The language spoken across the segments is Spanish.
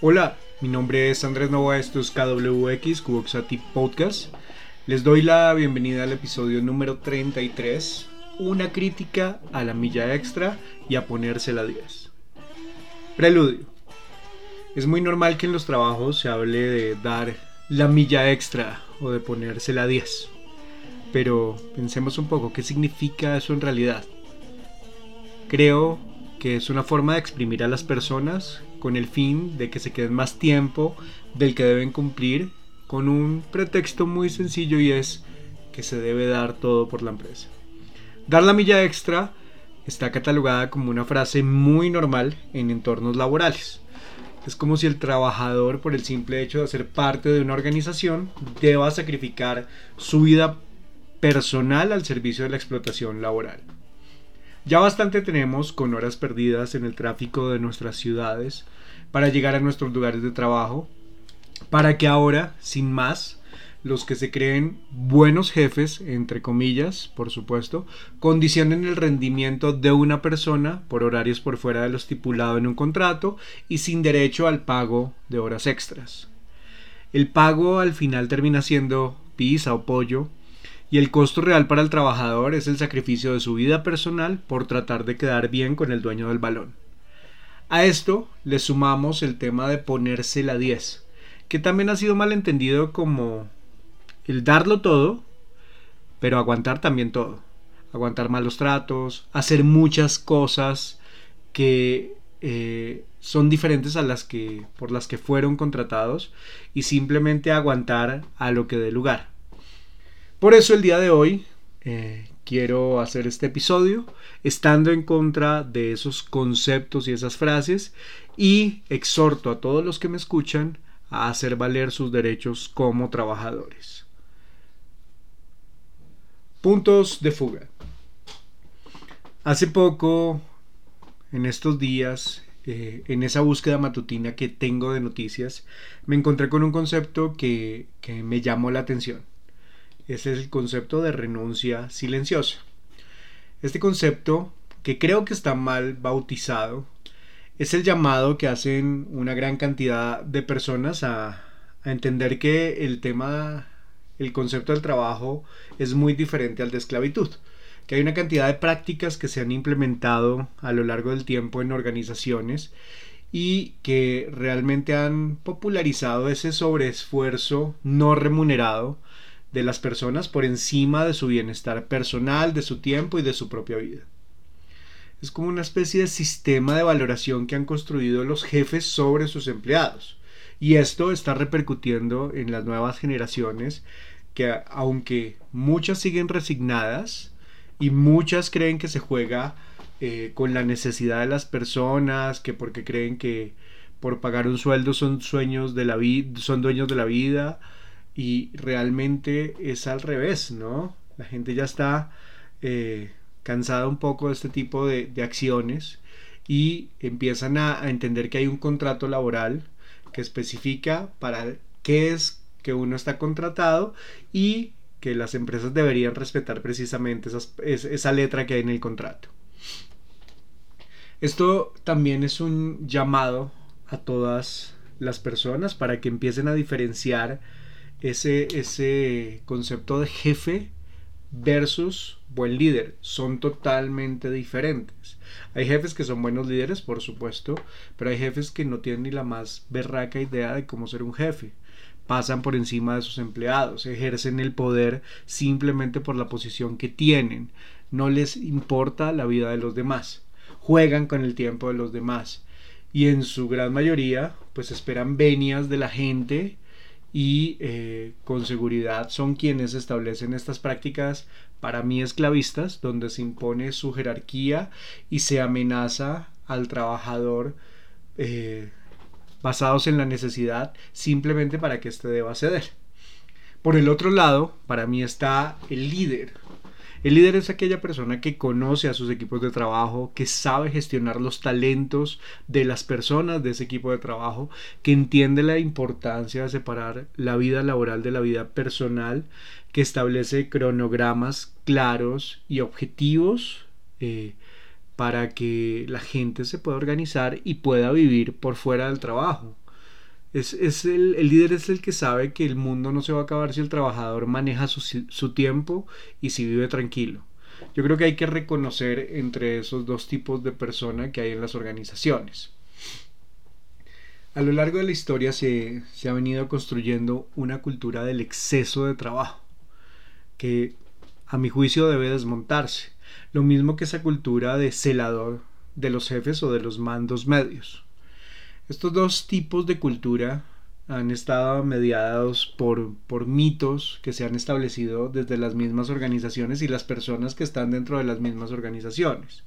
Hola, mi nombre es Andrés Nova, esto es KWX, Cuboxati Podcast. Les doy la bienvenida al episodio número 33, una crítica a la milla extra y a ponerse la 10. Preludio. Es muy normal que en los trabajos se hable de dar la milla extra o de ponerse la 10. Pero pensemos un poco, ¿qué significa eso en realidad? Creo que es una forma de exprimir a las personas con el fin de que se queden más tiempo del que deben cumplir con un pretexto muy sencillo y es que se debe dar todo por la empresa. Dar la milla extra está catalogada como una frase muy normal en entornos laborales. Es como si el trabajador, por el simple hecho de ser parte de una organización, deba sacrificar su vida personal al servicio de la explotación laboral. Ya bastante tenemos con horas perdidas en el tráfico de nuestras ciudades para llegar a nuestros lugares de trabajo, para que ahora, sin más, los que se creen buenos jefes, entre comillas, por supuesto, condicionen el rendimiento de una persona por horarios por fuera de lo estipulado en un contrato y sin derecho al pago de horas extras. El pago al final termina siendo pizza o pollo y el costo real para el trabajador es el sacrificio de su vida personal por tratar de quedar bien con el dueño del balón. A esto le sumamos el tema de ponerse la 10, que también ha sido malentendido como el darlo todo, pero aguantar también todo. Aguantar malos tratos, hacer muchas cosas que eh, son diferentes a las que por las que fueron contratados y simplemente aguantar a lo que dé lugar. Por eso el día de hoy eh, quiero hacer este episodio estando en contra de esos conceptos y esas frases y exhorto a todos los que me escuchan a hacer valer sus derechos como trabajadores. Puntos de fuga. Hace poco, en estos días, eh, en esa búsqueda matutina que tengo de noticias, me encontré con un concepto que, que me llamó la atención es el concepto de renuncia silenciosa. Este concepto, que creo que está mal bautizado, es el llamado que hacen una gran cantidad de personas a, a entender que el tema, el concepto del trabajo es muy diferente al de esclavitud que hay una cantidad de prácticas que se han implementado a lo largo del tiempo en organizaciones y que realmente han popularizado ese sobreesfuerzo no remunerado de las personas por encima de su bienestar personal, de su tiempo y de su propia vida. Es como una especie de sistema de valoración que han construido los jefes sobre sus empleados. Y esto está repercutiendo en las nuevas generaciones que aunque muchas siguen resignadas y muchas creen que se juega eh, con la necesidad de las personas, que porque creen que por pagar un sueldo son sueños de la vida, son dueños de la vida, y realmente es al revés, ¿no? La gente ya está eh, cansada un poco de este tipo de, acciones y empiezan a, a, entender que hay un contrato laboral que especifica para qué es que uno está contratado y que las empresas deberían respetar precisamente esa letra que hay en el contrato. Esto también es un llamado a todas las personas para que empiecen a diferenciar ese, ese concepto de jefe versus buen líder son totalmente diferentes. Hay jefes que son buenos líderes, por supuesto, pero hay jefes que no tienen ni la más berraca idea de cómo ser un jefe. Pasan por encima de sus empleados, ejercen el poder simplemente por la posición que tienen. No les importa la vida de los demás. Juegan con el tiempo de los demás. Y en su gran mayoría, pues esperan venias de la gente y eh, con seguridad son quienes establecen estas prácticas para mí esclavistas, donde se impone su jerarquía y se amenaza al trabajador eh, basados en la necesidad simplemente para que éste deba ceder. Por el otro lado, para mí está el líder, el líder es aquella persona que conoce a sus equipos de trabajo, que sabe gestionar los talentos de las personas de ese equipo de trabajo, que entiende la importancia de separar la vida laboral de la vida personal, que establece cronogramas claros y objetivos eh, para que la gente se pueda organizar y pueda vivir por fuera del trabajo. Es, el, líder es el que sabe que el mundo no se va a acabar si el trabajador maneja su, tiempo y si vive tranquilo. Yo creo que hay que reconocer entre esos dos tipos de persona que hay en las organizaciones. A lo largo de la historia se, se, ha venido construyendo una cultura del exceso de trabajo, que a mi juicio debe desmontarse, lo mismo que esa cultura de celador de los jefes o de los mandos medios. Estos dos tipos de cultura han estado mediados por, por mitos que se han establecido desde las mismas organizaciones y las personas que están dentro de las mismas organizaciones.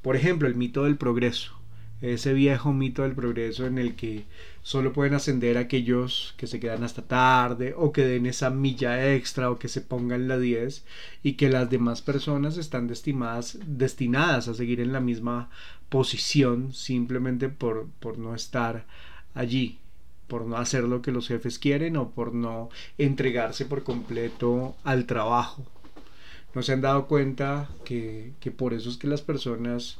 Por ejemplo, el mito del progreso ese viejo mito del progreso en el que solo pueden ascender aquellos que se quedan hasta tarde o que den esa milla extra o que se pongan la 10 y que las demás personas están destinadas, destinadas a seguir en la misma posición simplemente por, por no estar allí por no hacer lo que los jefes quieren o por no entregarse por completo al trabajo. No se han dado cuenta que, que por eso es que las personas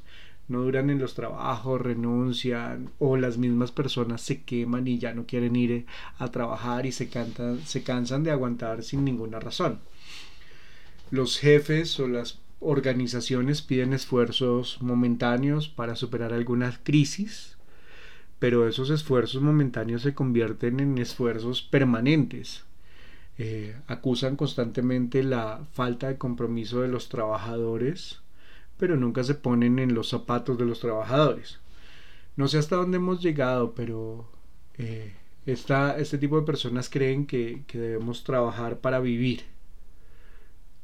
no duran en los trabajos, renuncian o las mismas personas se queman y ya no quieren ir a trabajar y se, se cansan de aguantar sin ninguna razón. Los jefes o las organizaciones piden esfuerzos momentáneos para superar alguna crisis, pero esos esfuerzos momentáneos se convierten en esfuerzos permanentes. Eh, acusan constantemente la falta de compromiso de los trabajadores pero nunca se ponen en los zapatos de los trabajadores. No sé hasta dónde hemos llegado, pero eh, este tipo de personas creen que, que debemos trabajar para vivir.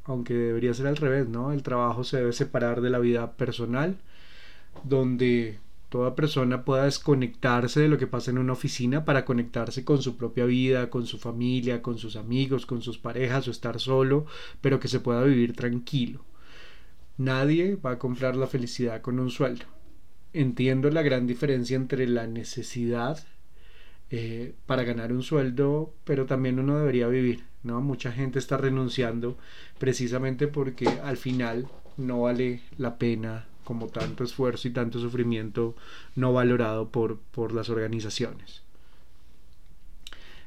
Aunque debería ser al revés, ¿no? El trabajo se debe separar de la vida personal, donde toda persona pueda desconectarse de lo que pasa en una oficina para conectarse con su propia vida, con su familia, con sus amigos, con sus parejas o estar solo, pero que se pueda vivir tranquilo. Nadie va a comprar la felicidad con un sueldo. Entiendo la gran diferencia entre la necesidad eh, para ganar un sueldo, pero también uno debería vivir, ¿no? Mucha gente está renunciando precisamente porque al final no vale la pena como tanto esfuerzo y tanto sufrimiento no valorado por, por las organizaciones.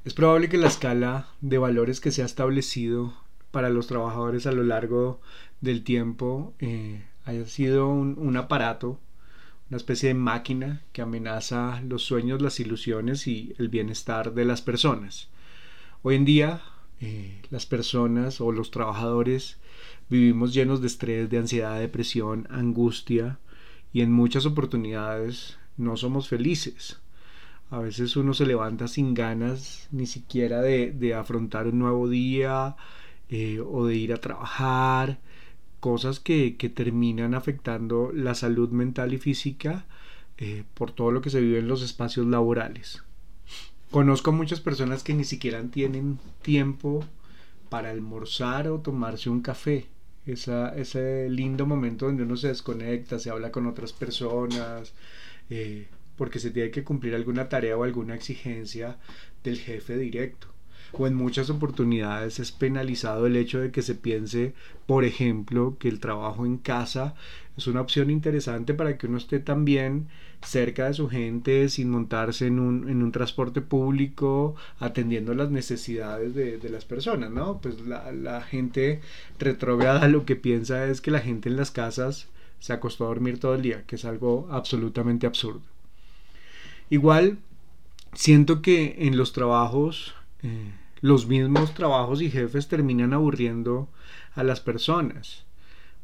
Es probable que la escala de valores que se ha establecido para los trabajadores a lo largo del tiempo eh, haya sido un, aparato, una especie de máquina que amenaza los sueños, las ilusiones y el bienestar de las personas. Hoy en día eh, las personas o los trabajadores vivimos llenos de estrés, de ansiedad, depresión, angustia y en muchas oportunidades no somos felices. A veces uno se levanta sin ganas ni siquiera de, de afrontar un nuevo día eh, o de ir a trabajar, cosas que, terminan afectando la salud mental y física eh, por todo lo que se vive en los espacios laborales. Conozco muchas personas que ni siquiera tienen tiempo para almorzar o tomarse un café. ese lindo momento donde uno se desconecta, se habla con otras personas, eh, porque se tiene que cumplir alguna tarea o alguna exigencia del jefe directo o en muchas oportunidades es penalizado el hecho de que se piense, por ejemplo, que el trabajo en casa es una opción interesante para que uno esté también cerca de su gente sin montarse en un, en un transporte público atendiendo las necesidades de, de las personas, ¿no? Pues la, la gente retrógrada lo que piensa es que la gente en las casas se acostó a dormir todo el día, que es algo absolutamente absurdo. Igual, siento que en los trabajos eh, los mismos trabajos y jefes terminan aburriendo a las personas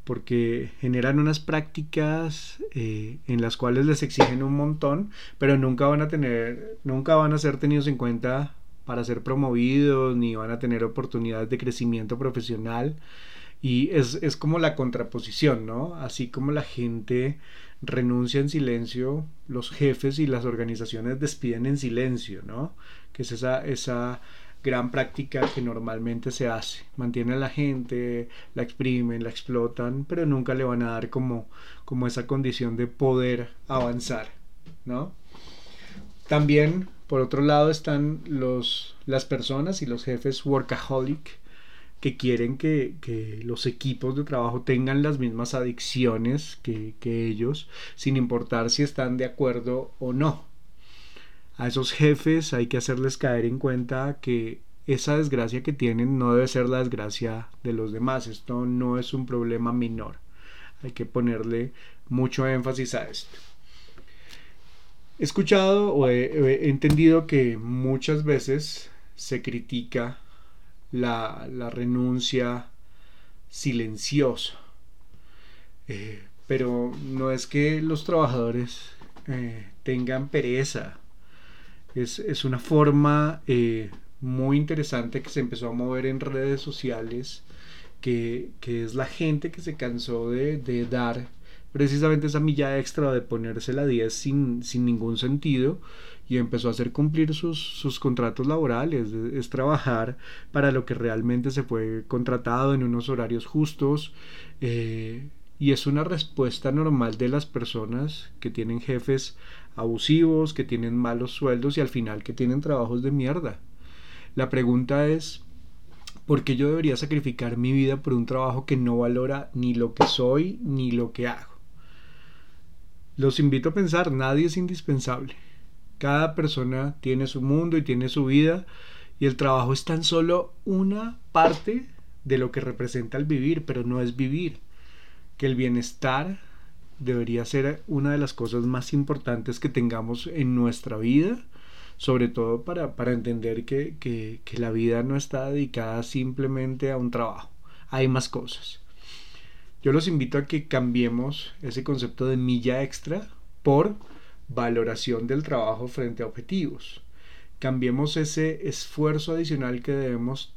porque generan unas prácticas eh, en las cuales les exigen un montón, pero nunca van a tener, nunca van a ser tenidos en cuenta para ser promovidos, ni van a tener oportunidades de crecimiento profesional. Y es, es como la contraposición, ¿no? Así como la gente renuncia en silencio, los jefes y las organizaciones despiden en silencio, ¿no? Que es esa, esa gran práctica que normalmente se hace. Mantiene a la gente, la exprimen, la explotan, pero nunca le van a dar como, como esa condición de poder avanzar, ¿no? También, por otro lado, están los, las personas y los jefes workaholic que quieren que, que, los equipos de trabajo tengan las mismas adicciones que, que ellos, sin importar si están de acuerdo o no. A esos jefes hay que hacerles caer en cuenta que esa desgracia que tienen no debe ser la desgracia de los demás. Esto no es un problema menor. Hay que ponerle mucho énfasis a esto. He escuchado o he, entendido que muchas veces se critica la, renuncia silenciosa. Eh, pero no es que los trabajadores eh, tengan pereza. Es, una forma eh, muy interesante que se empezó a mover en redes sociales, que, es la gente que se cansó de, de dar precisamente esa milla extra de ponerse la 10 sin, sin ningún sentido y empezó a hacer cumplir sus, sus contratos laborales, es, trabajar para lo que realmente se fue contratado en unos horarios justos eh, y es una respuesta normal de las personas que tienen jefes abusivos, que tienen malos sueldos y al final que tienen trabajos de mierda. La pregunta es, ¿por qué yo debería sacrificar mi vida por un trabajo que no valora ni lo que soy ni lo que hago? Los invito a pensar, nadie es indispensable. Cada persona tiene su mundo y tiene su vida y el trabajo es tan solo una parte de lo que representa el vivir, pero no es vivir. Que el bienestar debería ser una de las cosas más importantes que tengamos en nuestra vida, sobre todo para, entender que, que la vida no está dedicada simplemente a un trabajo, hay más cosas. Yo los invito a que cambiemos ese concepto de milla extra por valoración del trabajo frente a objetivos. Cambiemos ese esfuerzo adicional que debemos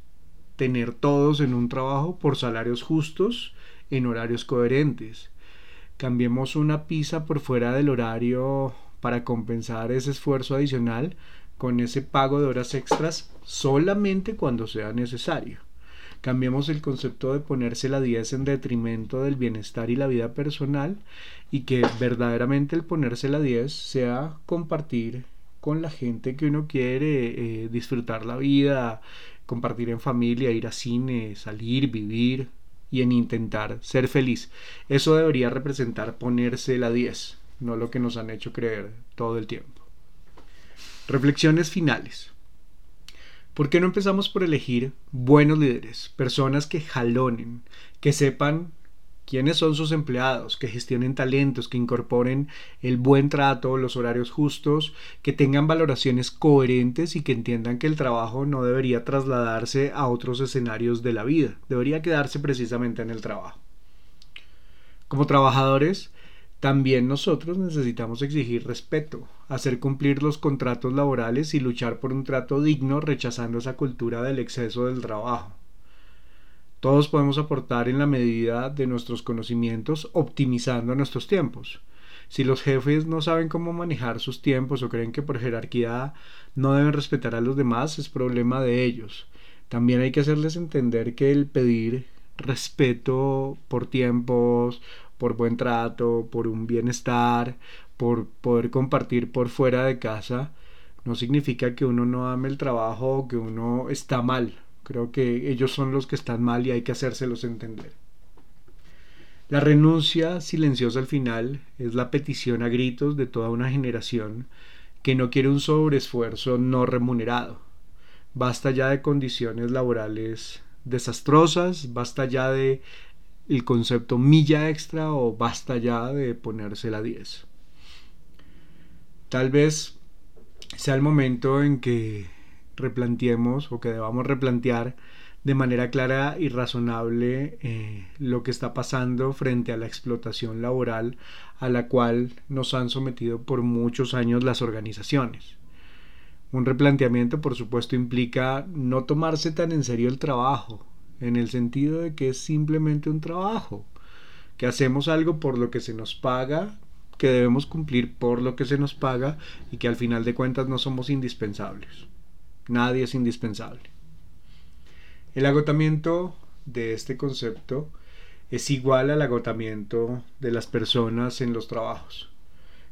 tener todos en un trabajo por salarios justos en horarios coherentes. Cambiemos una pizza por fuera del horario para compensar ese esfuerzo adicional con ese pago de horas extras solamente cuando sea necesario. Cambiemos el concepto de ponerse la 10 en detrimento del bienestar y la vida personal y que verdaderamente el ponerse la 10 sea compartir con la gente que uno quiere, eh, disfrutar la vida, compartir en familia, ir a cine, salir, vivir y en intentar ser feliz. Eso debería representar ponerse la 10, no lo que nos han hecho creer todo el tiempo. Reflexiones finales. ¿Por qué no empezamos por elegir buenos líderes, personas que jalonen, que sepan quiénes son sus empleados, que gestionen talentos, que incorporen el buen trato, los horarios justos, que tengan valoraciones coherentes y que entiendan que el trabajo no debería trasladarse a otros escenarios de la vida, debería quedarse precisamente en el trabajo. Como trabajadores, también nosotros necesitamos exigir respeto, hacer cumplir los contratos laborales y luchar por un trato digno rechazando esa cultura del exceso del trabajo. Todos podemos aportar en la medida de nuestros conocimientos optimizando nuestros tiempos. Si los jefes no saben cómo manejar sus tiempos o creen que por jerarquía no deben respetar a los demás, es problema de ellos. También hay que hacerles entender que el pedir respeto por tiempos por buen trato, por un bienestar, por poder compartir por fuera de casa, no significa que uno no ame el trabajo o que uno está mal. Creo que ellos son los que están mal y hay que hacérselos entender. La renuncia silenciosa al final es la petición a gritos de toda una generación que no quiere un sobreesfuerzo no remunerado. Basta ya de condiciones laborales desastrosas, basta ya de el concepto milla extra o basta ya de ponerse la 10. Tal vez sea el momento en que replanteemos o que debamos replantear de manera clara y razonable eh, lo que está pasando frente a la explotación laboral a la cual nos han sometido por muchos años las organizaciones. Un replanteamiento, por supuesto, implica no tomarse tan en serio el trabajo, en el sentido de que es simplemente un trabajo, que hacemos algo por lo que se nos paga, que debemos cumplir por lo que se nos paga y que al final de cuentas no somos indispensables. Nadie es indispensable. El agotamiento de este concepto es igual al agotamiento de las personas en los trabajos.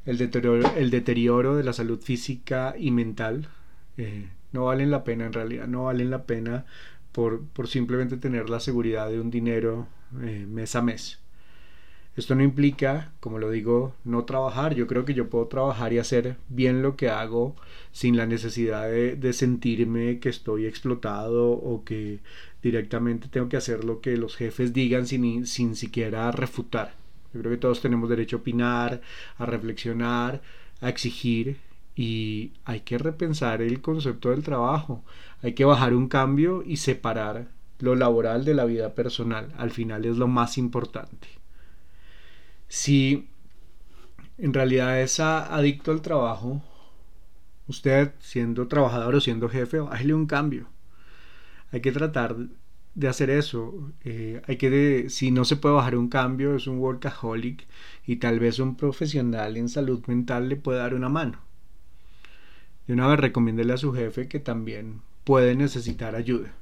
El deterioro, el deterioro de la salud física y mental eh, no valen la pena en realidad, no valen la pena por, simplemente tener la seguridad de un dinero eh, mes a mes. Esto no implica, como lo digo, no trabajar. Yo creo que yo puedo trabajar y hacer bien lo que hago sin la necesidad de, sentirme que estoy explotado o que directamente tengo que hacer lo que los jefes digan sin, sin siquiera refutar. Yo creo que todos tenemos derecho a opinar, a reflexionar, a exigir y hay que repensar el concepto del trabajo. Hay que bajar un cambio y separar lo laboral de la vida personal. Al final es lo más importante si en realidad es adicto al trabajo, usted siendo trabajador o siendo jefe, bájale un cambio. Hay que tratar de hacer eso. Eh, hay que, si no se puede bajar un cambio, es un workaholic y tal vez un profesional en salud mental le puede dar una mano. De una vez recomiéndele a su jefe que también puede necesitar ayuda.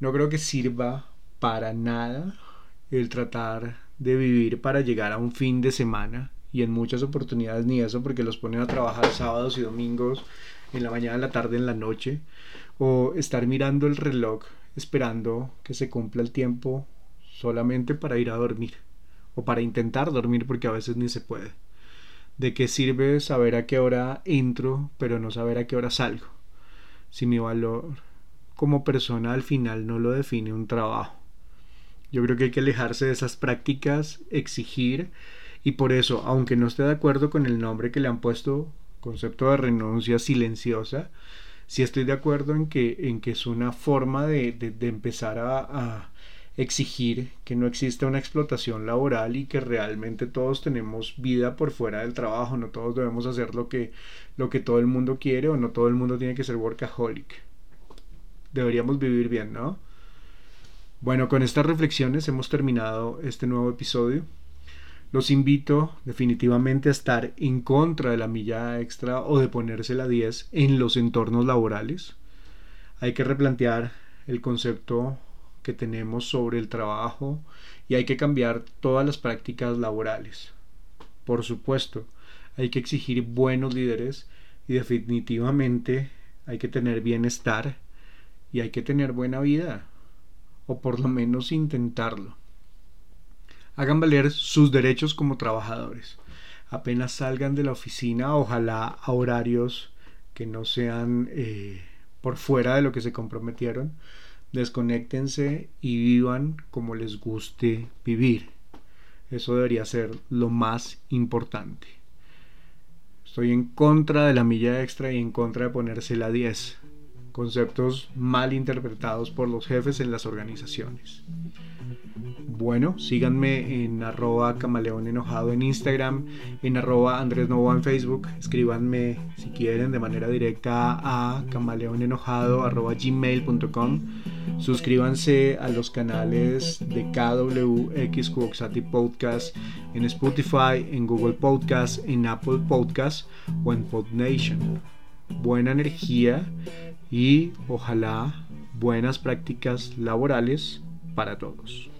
No creo que sirva para nada el tratar de vivir para llegar a un fin de semana y en muchas oportunidades ni eso porque los ponen a trabajar sábados y domingos en la mañana, en la tarde, en la noche o estar mirando el reloj esperando que se cumpla el tiempo solamente para ir a dormir o para intentar dormir porque a veces ni se puede. ¿De qué sirve saber a qué hora entro pero no saber a qué hora salgo? Si mi valor como persona al final no lo define un trabajo. Yo creo que hay que alejarse de esas prácticas, exigir y por eso, aunque no esté de acuerdo con el nombre que le han puesto, concepto de renuncia silenciosa, sí estoy de acuerdo en que, en que es una forma de, empezar a, a, exigir que no exista una explotación laboral y que realmente todos tenemos vida por fuera del trabajo, no todos debemos hacer lo que, lo que todo el mundo quiere o no todo el mundo tiene que ser workaholic. Deberíamos vivir bien, ¿no? Bueno, con estas reflexiones hemos terminado este nuevo episodio. Los invito definitivamente a estar en contra de la milla extra o de ponerse la 10 en los entornos laborales. Hay que replantear el concepto que tenemos sobre el trabajo y hay que cambiar todas las prácticas laborales. Por supuesto, hay que exigir buenos líderes y definitivamente hay que tener bienestar y hay que tener buena vida o por lo menos intentarlo. Hagan valer sus derechos como trabajadores. Apenas salgan de la oficina, ojalá a horarios que no sean eh, por fuera de lo que se comprometieron, desconéctense y vivan como les guste vivir. Eso debería ser lo más importante. Estoy en contra de la milla extra y en contra de ponerse la 10 conceptos mal interpretados por los jefes en las organizaciones. Bueno, síganme en arroba camaleón enojado en Instagram, en arroba Andrés Novoa en Facebook, escríbanme si quieren de manera directa a camaleonenojado gmail.com, suscríbanse a los canales de KWX Cuoxati Podcast en Spotify, en Google Podcast, en Apple Podcast o en PodNation. Buena energía y ojalá buenas prácticas laborales para todos.